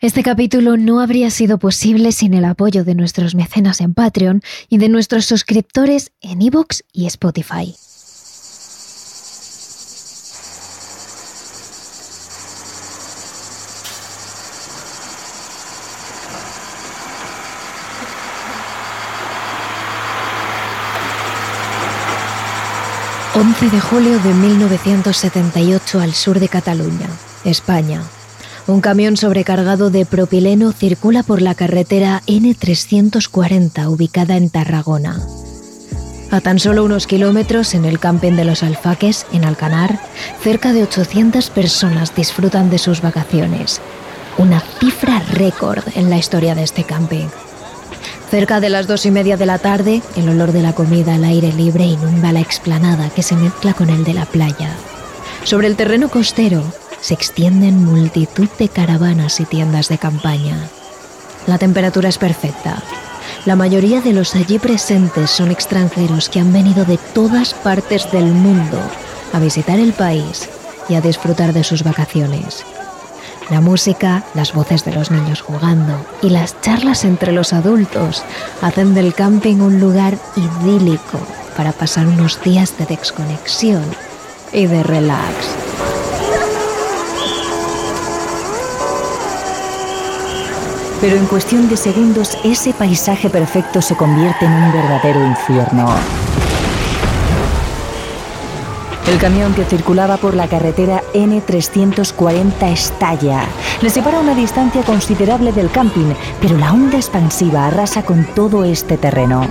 Este capítulo no habría sido posible sin el apoyo de nuestros mecenas en Patreon y de nuestros suscriptores en iVoox y Spotify. ...11 de julio de 1978 al sur de Cataluña, España. Un camión sobrecargado de propileno circula por la carretera N340 ubicada en Tarragona. A tan solo unos kilómetros en el camping de los Alfaques, en Alcanar, cerca de 800 personas disfrutan de sus vacaciones. Una cifra récord en la historia de este camping. Cerca de las dos y media de la tarde, el olor de la comida al aire libre inunda la explanada que se mezcla con el de la playa. Sobre el terreno costero, se extienden multitud de caravanas y tiendas de campaña. La temperatura es perfecta. La mayoría de los allí presentes son extranjeros que han venido de todas partes del mundo a visitar el país y a disfrutar de sus vacaciones. La música, las voces de los niños jugando y las charlas entre los adultos hacen del camping un lugar idílico para pasar unos días de desconexión y de relax. Pero en cuestión de segundos ese paisaje perfecto se convierte en un verdadero infierno. El camión que circulaba por la carretera N340 estalla. Le separa una distancia considerable del camping, pero la onda expansiva arrasa con todo este terreno.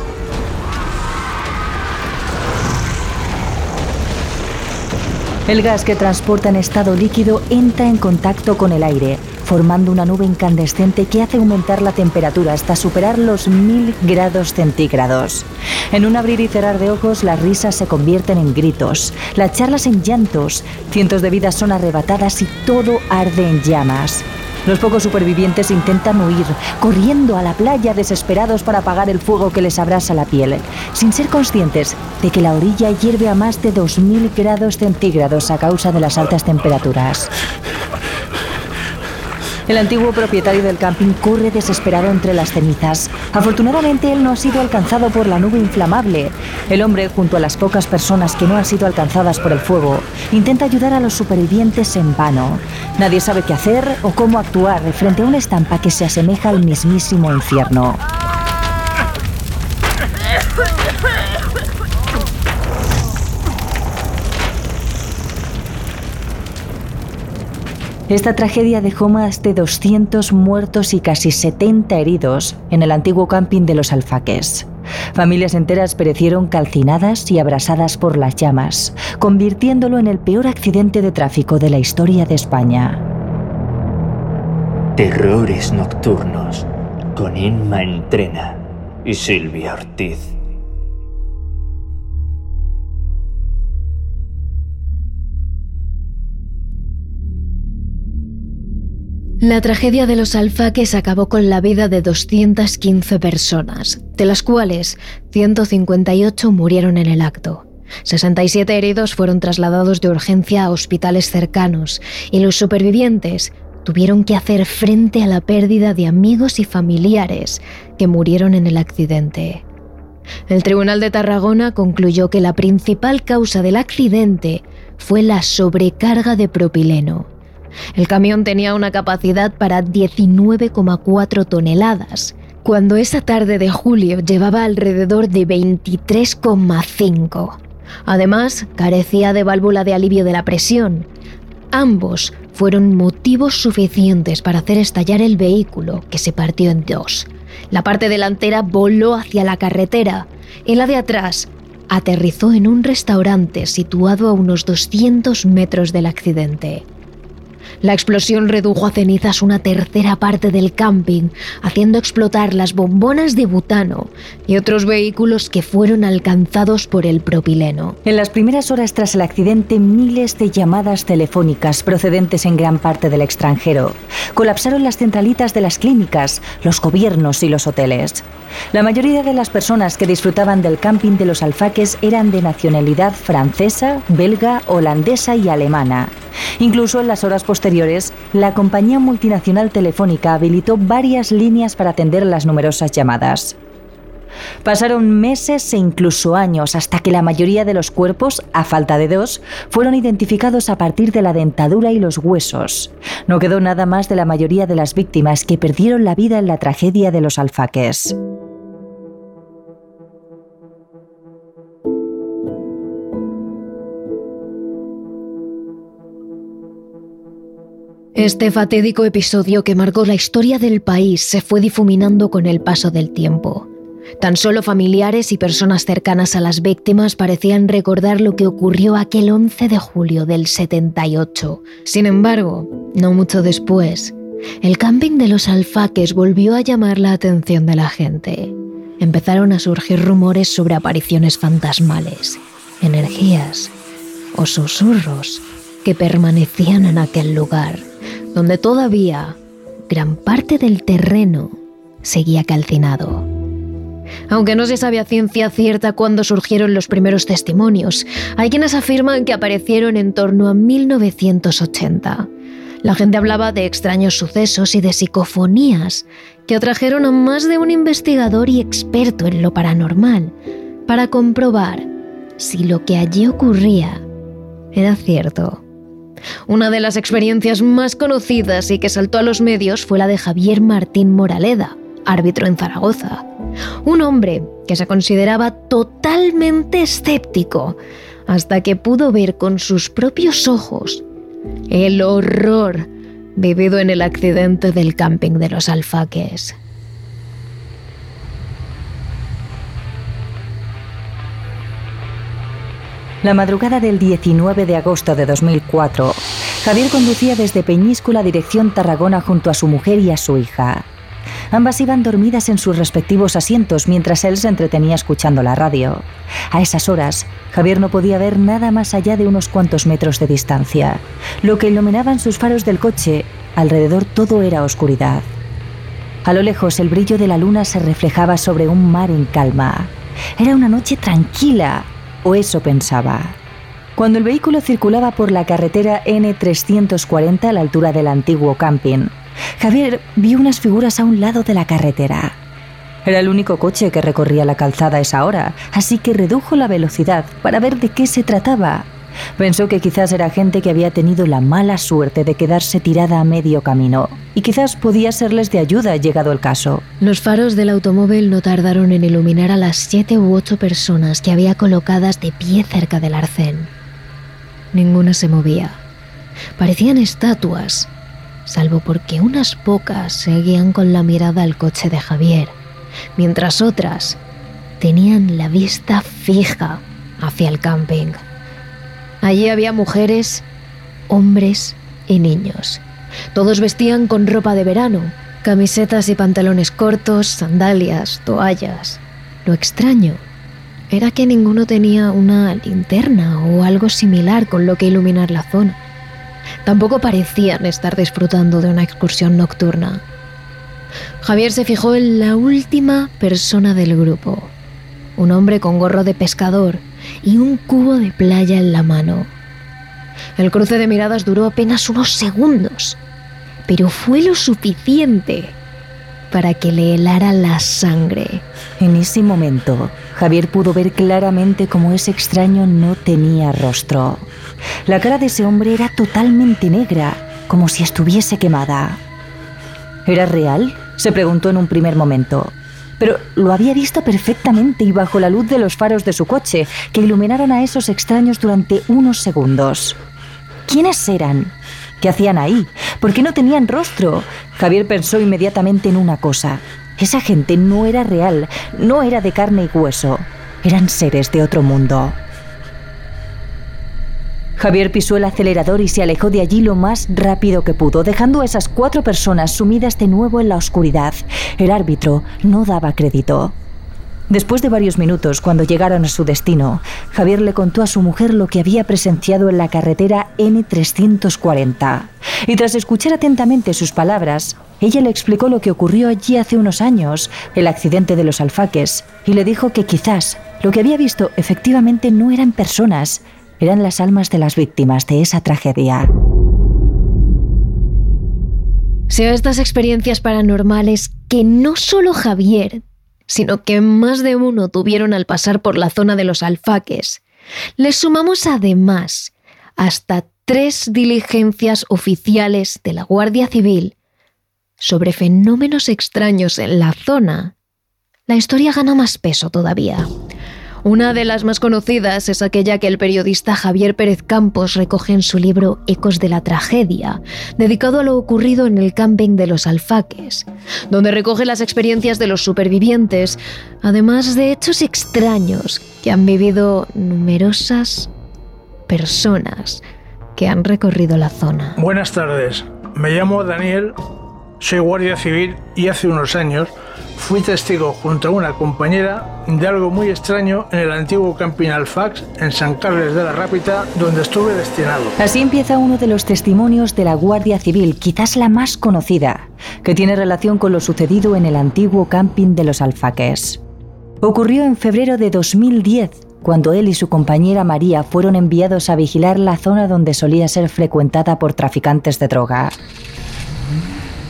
El gas que transporta en estado líquido entra en contacto con el aire, formando una nube incandescente que hace aumentar la temperatura hasta superar los mil grados centígrados. En un abrir y cerrar de ojos, las risas se convierten en gritos, las charlas en llantos, cientos de vidas son arrebatadas y todo arde en llamas. Los pocos supervivientes intentan huir, corriendo a la playa desesperados para apagar el fuego que les abrasa la piel, sin ser conscientes de que la orilla hierve a más de 2.000 grados centígrados a causa de las altas temperaturas. El antiguo propietario del camping corre desesperado entre las cenizas. Afortunadamente él no ha sido alcanzado por la nube inflamable. El hombre, junto a las pocas personas que no han sido alcanzadas por el fuego, intenta ayudar a los supervivientes en vano. Nadie sabe qué hacer o cómo actuar frente a una estampa que se asemeja al mismísimo infierno. Esta tragedia dejó más de 200 muertos y casi 70 heridos en el antiguo camping de los Alfaques. Familias enteras perecieron calcinadas y abrasadas por las llamas, convirtiéndolo en el peor accidente de tráfico de la historia de España. Terrores nocturnos con Inma Entrena y Silvia Ortiz. La tragedia de los alfaques acabó con la vida de 215 personas, de las cuales 158 murieron en el acto. 67 heridos fueron trasladados de urgencia a hospitales cercanos y los supervivientes tuvieron que hacer frente a la pérdida de amigos y familiares que murieron en el accidente. El Tribunal de Tarragona concluyó que la principal causa del accidente fue la sobrecarga de propileno el camión tenía una capacidad para 19,4 toneladas, cuando esa tarde de julio llevaba alrededor de 23,5. Además, carecía de válvula de alivio de la presión. Ambos fueron motivos suficientes para hacer estallar el vehículo, que se partió en dos. La parte delantera voló hacia la carretera y la de atrás aterrizó en un restaurante situado a unos 200 metros del accidente. La explosión redujo a cenizas una tercera parte del camping, haciendo explotar las bombonas de butano y otros vehículos que fueron alcanzados por el propileno. En las primeras horas tras el accidente, miles de llamadas telefónicas procedentes en gran parte del extranjero colapsaron las centralitas de las clínicas, los gobiernos y los hoteles. La mayoría de las personas que disfrutaban del camping de los alfaques eran de nacionalidad francesa, belga, holandesa y alemana Incluso en las horas posteriores, la compañía multinacional telefónica habilitó varias líneas para atender las numerosas llamadas. Pasaron meses e incluso años hasta que la mayoría de los cuerpos, a falta de dos, fueron identificados a partir de la dentadura y los huesos. No quedó nada más de la mayoría de las víctimas que perdieron la vida en la tragedia de los alfaques. Este fatídico episodio que marcó la historia del país se fue difuminando con el paso del tiempo. Tan solo familiares y personas cercanas a las víctimas parecían recordar lo que ocurrió aquel 11 de julio del 78. Sin embargo, no mucho después, el camping de los alfaques volvió a llamar la atención de la gente. Empezaron a surgir rumores sobre apariciones fantasmales, energías o susurros que permanecían en aquel lugar, donde todavía gran parte del terreno seguía calcinado aunque no se sabe a ciencia cierta cuándo surgieron los primeros testimonios. Hay quienes afirman que aparecieron en torno a 1980. La gente hablaba de extraños sucesos y de psicofonías que atrajeron a más de un investigador y experto en lo paranormal para comprobar si lo que allí ocurría era cierto. Una de las experiencias más conocidas y que saltó a los medios fue la de Javier Martín Moraleda, árbitro en Zaragoza. Un hombre que se consideraba totalmente escéptico hasta que pudo ver con sus propios ojos el horror vivido en el accidente del camping de los alfaques. La madrugada del 19 de agosto de 2004, Javier conducía desde Peñíscola dirección Tarragona junto a su mujer y a su hija. Ambas iban dormidas en sus respectivos asientos mientras él se entretenía escuchando la radio. A esas horas, Javier no podía ver nada más allá de unos cuantos metros de distancia. Lo que iluminaban sus faros del coche, alrededor todo era oscuridad. A lo lejos el brillo de la luna se reflejaba sobre un mar en calma. Era una noche tranquila, o eso pensaba. Cuando el vehículo circulaba por la carretera N340 a la altura del antiguo camping, Javier vio unas figuras a un lado de la carretera. Era el único coche que recorría la calzada a esa hora, así que redujo la velocidad para ver de qué se trataba. Pensó que quizás era gente que había tenido la mala suerte de quedarse tirada a medio camino, y quizás podía serles de ayuda llegado el caso. Los faros del automóvil no tardaron en iluminar a las siete u ocho personas que había colocadas de pie cerca del arcén. Ninguna se movía. Parecían estatuas, salvo porque unas pocas seguían con la mirada al coche de Javier, mientras otras tenían la vista fija hacia el camping. Allí había mujeres, hombres y niños. Todos vestían con ropa de verano, camisetas y pantalones cortos, sandalias, toallas. Lo extraño era que ninguno tenía una linterna o algo similar con lo que iluminar la zona. Tampoco parecían estar disfrutando de una excursión nocturna. Javier se fijó en la última persona del grupo, un hombre con gorro de pescador y un cubo de playa en la mano. El cruce de miradas duró apenas unos segundos, pero fue lo suficiente para que le helara la sangre. En ese momento, Javier pudo ver claramente cómo ese extraño no tenía rostro. La cara de ese hombre era totalmente negra, como si estuviese quemada. ¿Era real? se preguntó en un primer momento. Pero lo había visto perfectamente y bajo la luz de los faros de su coche, que iluminaron a esos extraños durante unos segundos. ¿Quiénes eran? ¿Qué hacían ahí? ¿Por qué no tenían rostro? Javier pensó inmediatamente en una cosa. Esa gente no era real, no era de carne y hueso. Eran seres de otro mundo. Javier pisó el acelerador y se alejó de allí lo más rápido que pudo, dejando a esas cuatro personas sumidas de nuevo en la oscuridad. El árbitro no daba crédito. Después de varios minutos, cuando llegaron a su destino, Javier le contó a su mujer lo que había presenciado en la carretera N340. Y tras escuchar atentamente sus palabras, ella le explicó lo que ocurrió allí hace unos años, el accidente de los alfaques, y le dijo que quizás lo que había visto efectivamente no eran personas, eran las almas de las víctimas de esa tragedia. Sea estas experiencias paranormales que no solo Javier, sino que más de uno tuvieron al pasar por la zona de los alfaques. Le sumamos además hasta tres diligencias oficiales de la Guardia Civil sobre fenómenos extraños en la zona. La historia gana más peso todavía. Una de las más conocidas es aquella que el periodista Javier Pérez Campos recoge en su libro Ecos de la Tragedia, dedicado a lo ocurrido en el camping de los Alfaques, donde recoge las experiencias de los supervivientes, además de hechos extraños que han vivido numerosas personas que han recorrido la zona. Buenas tardes, me llamo Daniel, soy guardia civil y hace unos años fui testigo junto a una compañera de algo muy extraño en el antiguo camping Alfax en San Carles de la Rápita, donde estuve destinado. Así empieza uno de los testimonios de la Guardia Civil, quizás la más conocida, que tiene relación con lo sucedido en el antiguo camping de los Alfaques. Ocurrió en febrero de 2010, cuando él y su compañera María fueron enviados a vigilar la zona donde solía ser frecuentada por traficantes de droga.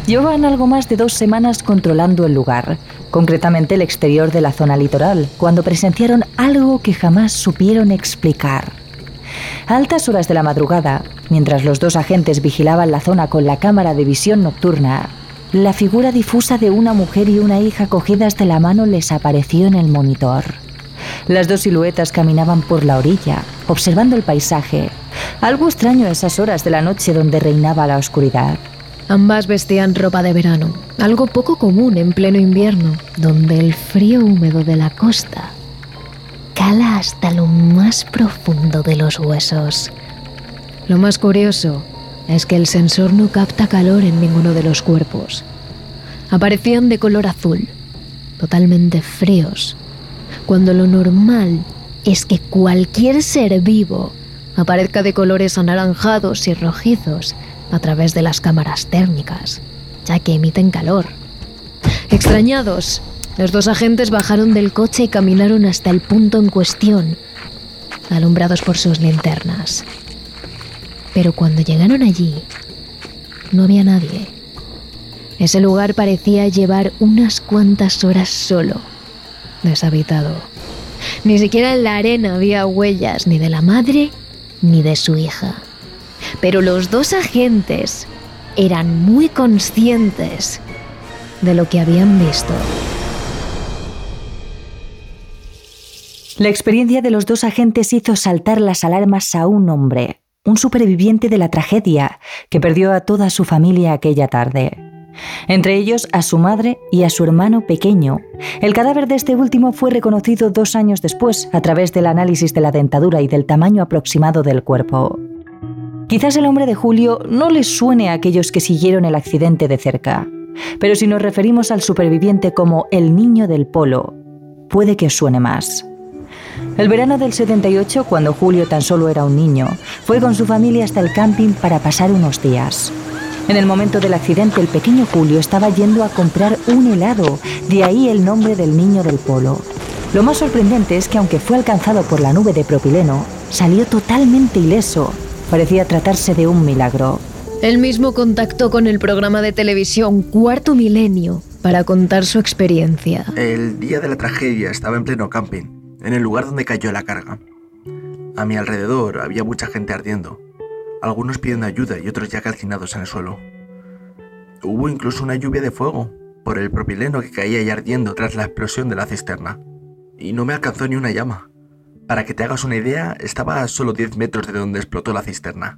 Llevaban algo más de dos semanas controlando el lugar, concretamente el exterior de la zona litoral, cuando presenciaron algo que jamás supieron explicar. A altas horas de la madrugada, mientras los dos agentes vigilaban la zona con la cámara de visión nocturna, la figura difusa de una mujer y una hija cogidas de la mano les apareció en el monitor. Las dos siluetas caminaban por la orilla, observando el paisaje, algo extraño a esas horas de la noche donde reinaba la oscuridad. Ambas vestían ropa de verano, algo poco común en pleno invierno, donde el frío húmedo de la costa cala hasta lo más profundo de los huesos. Lo más curioso es que el sensor no capta calor en ninguno de los cuerpos. Aparecían de color azul, totalmente fríos, cuando lo normal es que cualquier ser vivo aparezca de colores anaranjados y rojizos a través de las cámaras térmicas, ya que emiten calor. Extrañados, los dos agentes bajaron del coche y caminaron hasta el punto en cuestión, alumbrados por sus linternas. Pero cuando llegaron allí, no había nadie. Ese lugar parecía llevar unas cuantas horas solo, deshabitado. Ni siquiera en la arena había huellas ni de la madre ni de su hija. Pero los dos agentes eran muy conscientes de lo que habían visto. La experiencia de los dos agentes hizo saltar las alarmas a un hombre, un superviviente de la tragedia, que perdió a toda su familia aquella tarde. Entre ellos a su madre y a su hermano pequeño. El cadáver de este último fue reconocido dos años después a través del análisis de la dentadura y del tamaño aproximado del cuerpo. Quizás el hombre de Julio no les suene a aquellos que siguieron el accidente de cerca, pero si nos referimos al superviviente como el niño del polo, puede que suene más. El verano del 78, cuando Julio tan solo era un niño, fue con su familia hasta el camping para pasar unos días. En el momento del accidente, el pequeño Julio estaba yendo a comprar un helado, de ahí el nombre del niño del polo. Lo más sorprendente es que aunque fue alcanzado por la nube de propileno, salió totalmente ileso Parecía tratarse de un milagro. Él mismo contactó con el programa de televisión Cuarto Milenio para contar su experiencia. El día de la tragedia estaba en pleno camping, en el lugar donde cayó la carga. A mi alrededor había mucha gente ardiendo, algunos pidiendo ayuda y otros ya calcinados en el suelo. Hubo incluso una lluvia de fuego por el propileno que caía y ardiendo tras la explosión de la cisterna. Y no me alcanzó ni una llama. Para que te hagas una idea, estaba a solo 10 metros de donde explotó la cisterna.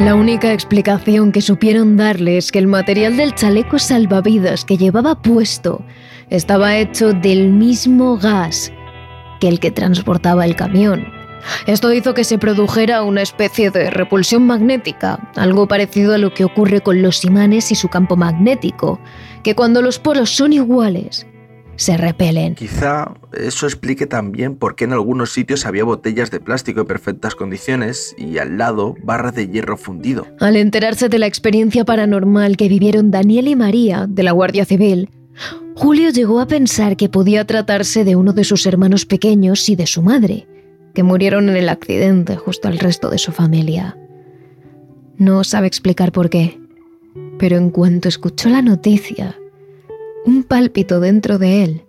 La única explicación que supieron darle es que el material del chaleco salvavidas que llevaba puesto estaba hecho del mismo gas que el que transportaba el camión. Esto hizo que se produjera una especie de repulsión magnética, algo parecido a lo que ocurre con los imanes y su campo magnético, que cuando los polos son iguales, se repelen. Quizá eso explique también por qué en algunos sitios había botellas de plástico en perfectas condiciones y al lado barras de hierro fundido. Al enterarse de la experiencia paranormal que vivieron Daniel y María de la Guardia Civil, Julio llegó a pensar que podía tratarse de uno de sus hermanos pequeños y de su madre, que murieron en el accidente justo al resto de su familia. No sabe explicar por qué, pero en cuanto escuchó la noticia, un pálpito dentro de él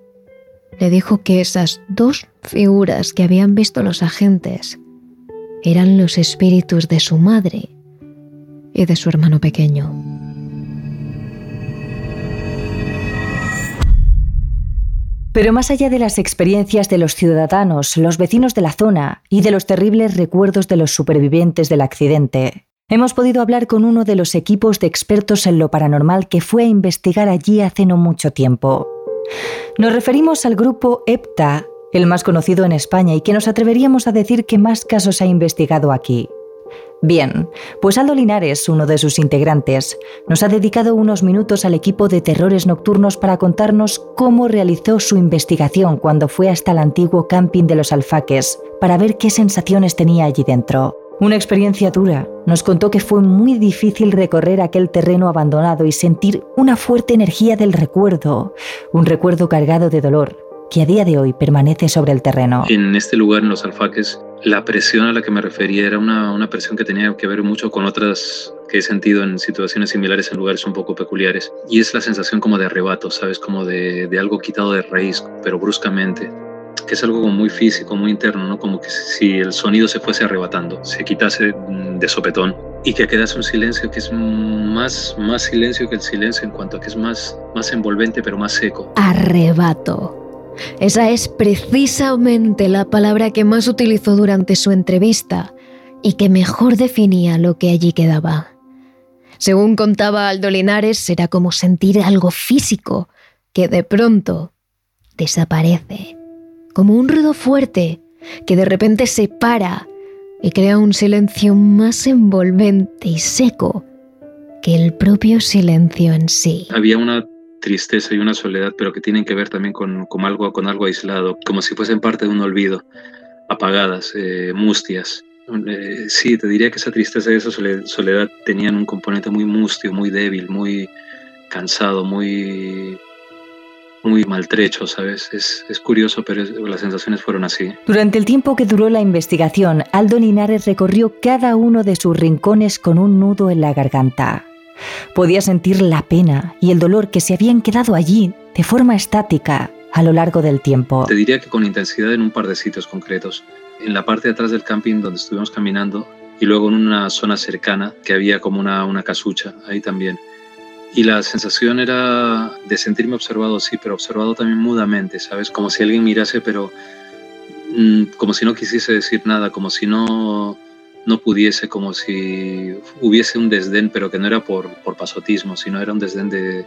le dijo que esas dos figuras que habían visto los agentes eran los espíritus de su madre y de su hermano pequeño. Pero más allá de las experiencias de los ciudadanos, los vecinos de la zona y de los terribles recuerdos de los supervivientes del accidente, hemos podido hablar con uno de los equipos de expertos en lo paranormal que fue a investigar allí hace no mucho tiempo. Nos referimos al grupo EPTA, el más conocido en España y que nos atreveríamos a decir que más casos ha investigado aquí. Bien, pues Aldo Linares, uno de sus integrantes, nos ha dedicado unos minutos al equipo de terrores nocturnos para contarnos cómo realizó su investigación cuando fue hasta el antiguo camping de los alfaques para ver qué sensaciones tenía allí dentro. Una experiencia dura. Nos contó que fue muy difícil recorrer aquel terreno abandonado y sentir una fuerte energía del recuerdo, un recuerdo cargado de dolor, que a día de hoy permanece sobre el terreno. En este lugar, en los alfaques, la presión a la que me refería era una, una, presión que tenía que ver mucho con otras que he sentido en situaciones similares en lugares un poco peculiares. Y es la sensación como de arrebato, ¿sabes? Como de, de algo quitado de raíz, pero bruscamente. Que es algo muy físico, muy interno, ¿no? Como que si el sonido se fuese arrebatando, se quitase de sopetón y que quedase un silencio que es más, más silencio que el silencio en cuanto a que es más, más envolvente pero más seco. Arrebato. Esa es precisamente la palabra que más utilizó durante su entrevista y que mejor definía lo que allí quedaba. Según contaba Aldo Linares, era como sentir algo físico que de pronto desaparece, como un ruido fuerte que de repente se para y crea un silencio más envolvente y seco que el propio silencio en sí. Había una tristeza y una soledad, pero que tienen que ver también con, con algo, con algo aislado, como si fuesen parte de un olvido, apagadas, eh, mustias. Eh, sí, te diría que esa tristeza y esa soledad tenían un componente muy mustio, muy débil, muy cansado, muy muy maltrecho, ¿sabes? Es, es curioso, pero las sensaciones fueron así. Durante el tiempo que duró la investigación, Aldo Linares recorrió cada uno de sus rincones con un nudo en la garganta. Podía sentir la pena y el dolor que se habían quedado allí de forma estática a lo largo del tiempo. Te diría que con intensidad en un par de sitios concretos. En la parte de atrás del camping donde estuvimos caminando y luego en una zona cercana que había como una, una casucha, ahí también. Y la sensación era de sentirme observado, sí, pero observado también mudamente, ¿sabes? Como si alguien mirase, pero mm, como si no quisiese decir nada, como si no no pudiese, como si hubiese un desdén, pero que no era por, por pasotismo, sino era un desdén de,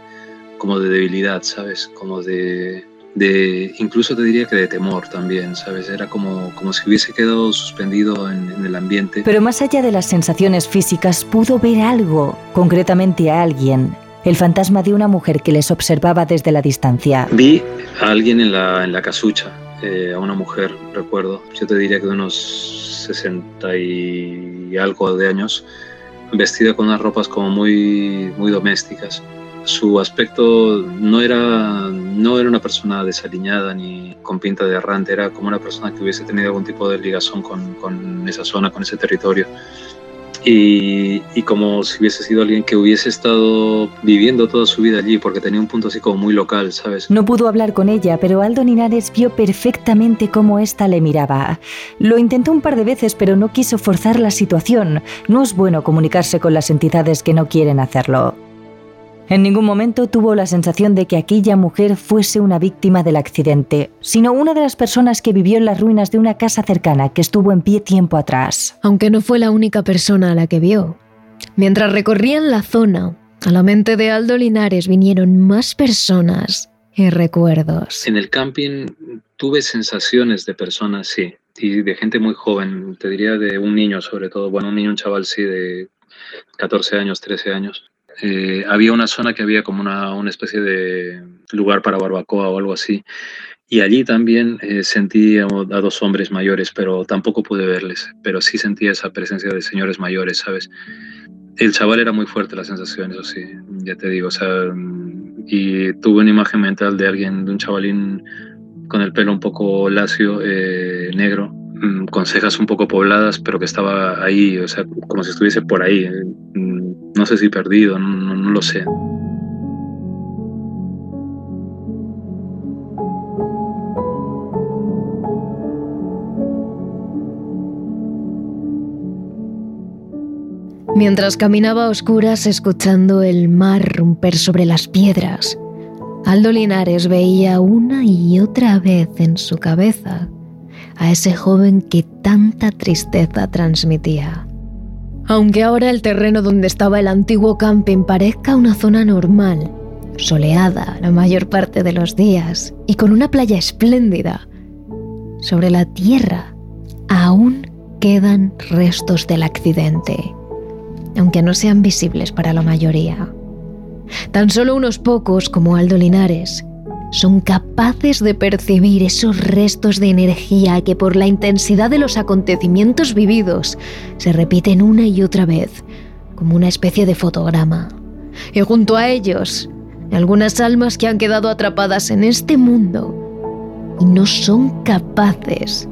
como de debilidad, ¿sabes? Como de, de, incluso te diría que de temor también, ¿sabes? Era como, como si hubiese quedado suspendido en, en, el ambiente. Pero más allá de las sensaciones físicas, pudo ver algo, concretamente a alguien. El fantasma de una mujer que les observaba desde la distancia. Vi a alguien en la, en la casucha, eh, a una mujer, recuerdo. Yo te diría que de unos 60 y algo de años, vestida con unas ropas como muy, muy domésticas. Su aspecto no era, no era una persona desaliñada ni con pinta de errante, era como una persona que hubiese tenido algún tipo de ligazón con, con esa zona, con ese territorio y, como si hubiese sido alguien que hubiese estado viviendo toda su vida allí, porque tenía un punto así como muy local, ¿sabes? No pudo hablar con ella, pero Aldo Linares vio perfectamente cómo ésta le miraba. Lo intentó un par de veces, pero no quiso forzar la situación. No es bueno comunicarse con las entidades que no quieren hacerlo. En ningún momento tuvo la sensación de que aquella mujer fuese una víctima del accidente, sino una de las personas que vivió en las ruinas de una casa cercana que estuvo en pie tiempo atrás. Aunque no fue la única persona a la que vio. Mientras recorrían la zona, a la mente de Aldo Linares vinieron más personas y recuerdos. En el camping tuve sensaciones de personas, sí, y de gente muy joven, te diría de un niño sobre todo, bueno, un niño, un chaval, sí, de 14 años, 13 años eh, había una zona que había como una, una, especie de lugar para barbacoa o algo así. Y allí también eh, sentí a, a, dos hombres mayores, pero tampoco pude verles, pero sí sentía esa presencia de señores mayores, ¿sabes? El chaval era muy fuerte la sensación, eso sí, ya te digo, o sea, y tuve una imagen mental de alguien, de un chavalín con el pelo un poco lacio, eh, negro, mm, con cejas un poco pobladas, pero que estaba ahí, o sea, como si estuviese por ahí. No sé si perdido, no, no lo sé. Mientras caminaba a oscuras escuchando el mar romper sobre las piedras, Aldo Linares veía una y otra vez en su cabeza a ese joven que tanta tristeza transmitía. Aunque ahora el terreno donde estaba el antiguo camping parezca una zona normal, soleada la mayor parte de los días y con una playa espléndida, sobre la tierra aún quedan restos del accidente aunque no sean visibles para la mayoría. Tan solo unos pocos, como Aldo Linares, son capaces de percibir esos restos de energía que por la intensidad de los acontecimientos vividos se repiten una y otra vez, como una especie de fotograma. Y junto a ellos, algunas almas que han quedado atrapadas en este mundo y no son capaces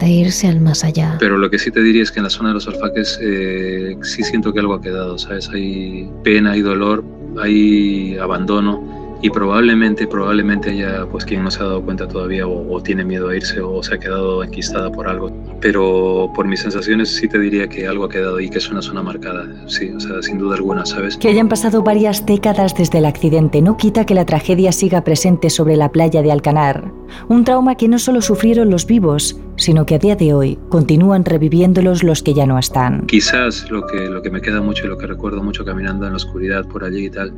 de irse al más allá. Pero lo que sí te diría es que en la zona de los alfaques eh, sí siento que algo ha quedado, ¿sabes? Hay pena, hay dolor, hay abandono y probablemente, probablemente haya pues quien no se ha dado cuenta todavía o, tiene miedo a irse o se ha quedado enquistada por algo. Pero por mis sensaciones sí te diría que algo ha quedado y que es una zona marcada, sí, o sea, sin duda alguna, ¿sabes? Que hayan pasado varias décadas desde el accidente no quita que la tragedia siga presente sobre la playa de Alcanar. Un trauma que no solo sufrieron los vivos, sino que a día de hoy continúan reviviéndolos los que ya no están. Quizás lo que, lo que me queda mucho y lo que recuerdo mucho caminando en la oscuridad por allí y tal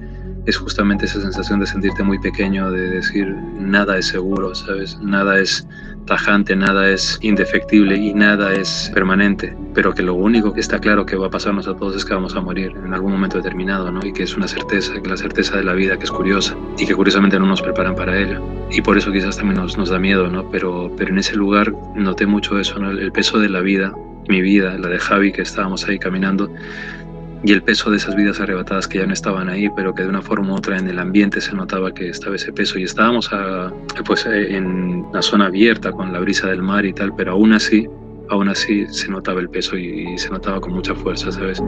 es justamente esa sensación de sentirte muy pequeño, de decir nada es seguro, ¿sabes? Nada es tajante, nada es indefectible y nada es permanente, pero que lo único que está claro que va a pasarnos a todos es que vamos a morir en algún momento determinado, ¿no? Y que es una certeza, que la certeza de la vida que es curiosa y que curiosamente no nos preparan para ella. Y por eso quizás también nos, nos da miedo, ¿no? Pero, pero en ese lugar noté mucho eso, ¿no? El peso de la vida, mi vida, la de Javi, que estábamos ahí caminando, y el peso de esas vidas arrebatadas que ya no estaban ahí, pero que de una forma u otra en el ambiente se notaba que estaba ese peso y estábamos a, pues en la zona abierta con la brisa del mar y tal, pero aún así, aún así se notaba el peso y, y se notaba con mucha fuerza, ¿sabes?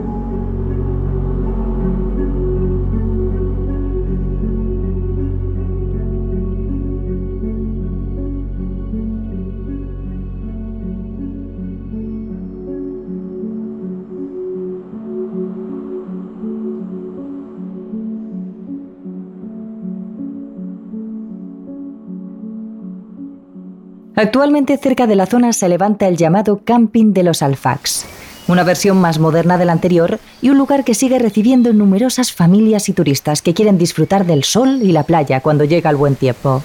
Actualmente cerca de la zona se levanta el llamado Camping de los Alfax, una versión más moderna de la anterior y un lugar que sigue recibiendo numerosas familias y turistas que quieren disfrutar del sol y la playa cuando llega el buen tiempo.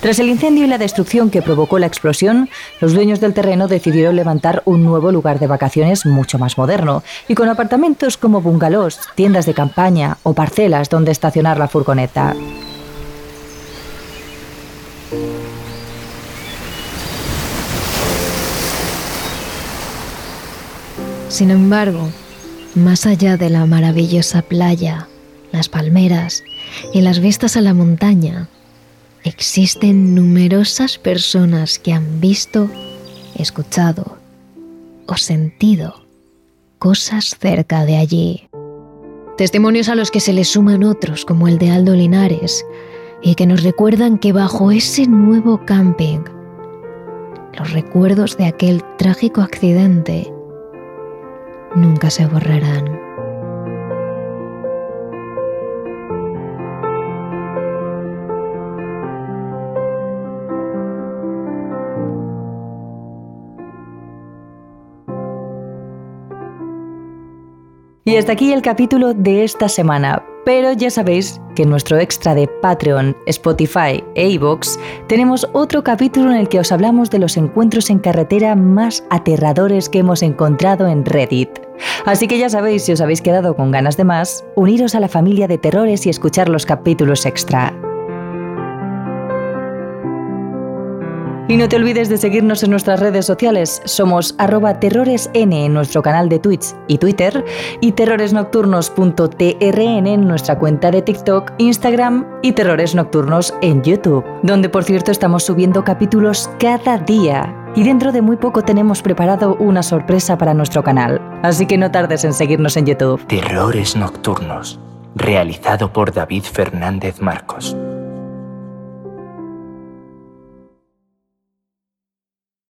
Tras el incendio y la destrucción que provocó la explosión, los dueños del terreno decidieron levantar un nuevo lugar de vacaciones mucho más moderno y con apartamentos como bungalows, tiendas de campaña o parcelas donde estacionar la furgoneta. Sin embargo, más allá de la maravillosa playa, las palmeras y las vistas a la montaña, existen numerosas personas que han visto, escuchado o sentido cosas cerca de allí. Testimonios a los que se les suman otros como el de Aldo Linares y que nos recuerdan que bajo ese nuevo camping, los recuerdos de aquel trágico accidente nunca se borrarán. Y hasta aquí el capítulo de esta semana. Pero ya sabéis que en nuestro extra de Patreon, Spotify e iVoox tenemos otro capítulo en el que os hablamos de los encuentros en carretera más aterradores que hemos encontrado en Reddit. Así que ya sabéis, si os habéis quedado con ganas de más, uniros a la familia de terrores y escuchar los capítulos extra. Y no te olvides de seguirnos en nuestras redes sociales. Somos arroba terroresn en nuestro canal de Twitch y Twitter y terroresnocturnos.trn en nuestra cuenta de TikTok, Instagram y Terrores Nocturnos en YouTube, donde por cierto estamos subiendo capítulos cada día. Y dentro de muy poco tenemos preparado una sorpresa para nuestro canal. Así que no tardes en seguirnos en YouTube. Terrores Nocturnos, realizado por David Fernández Marcos.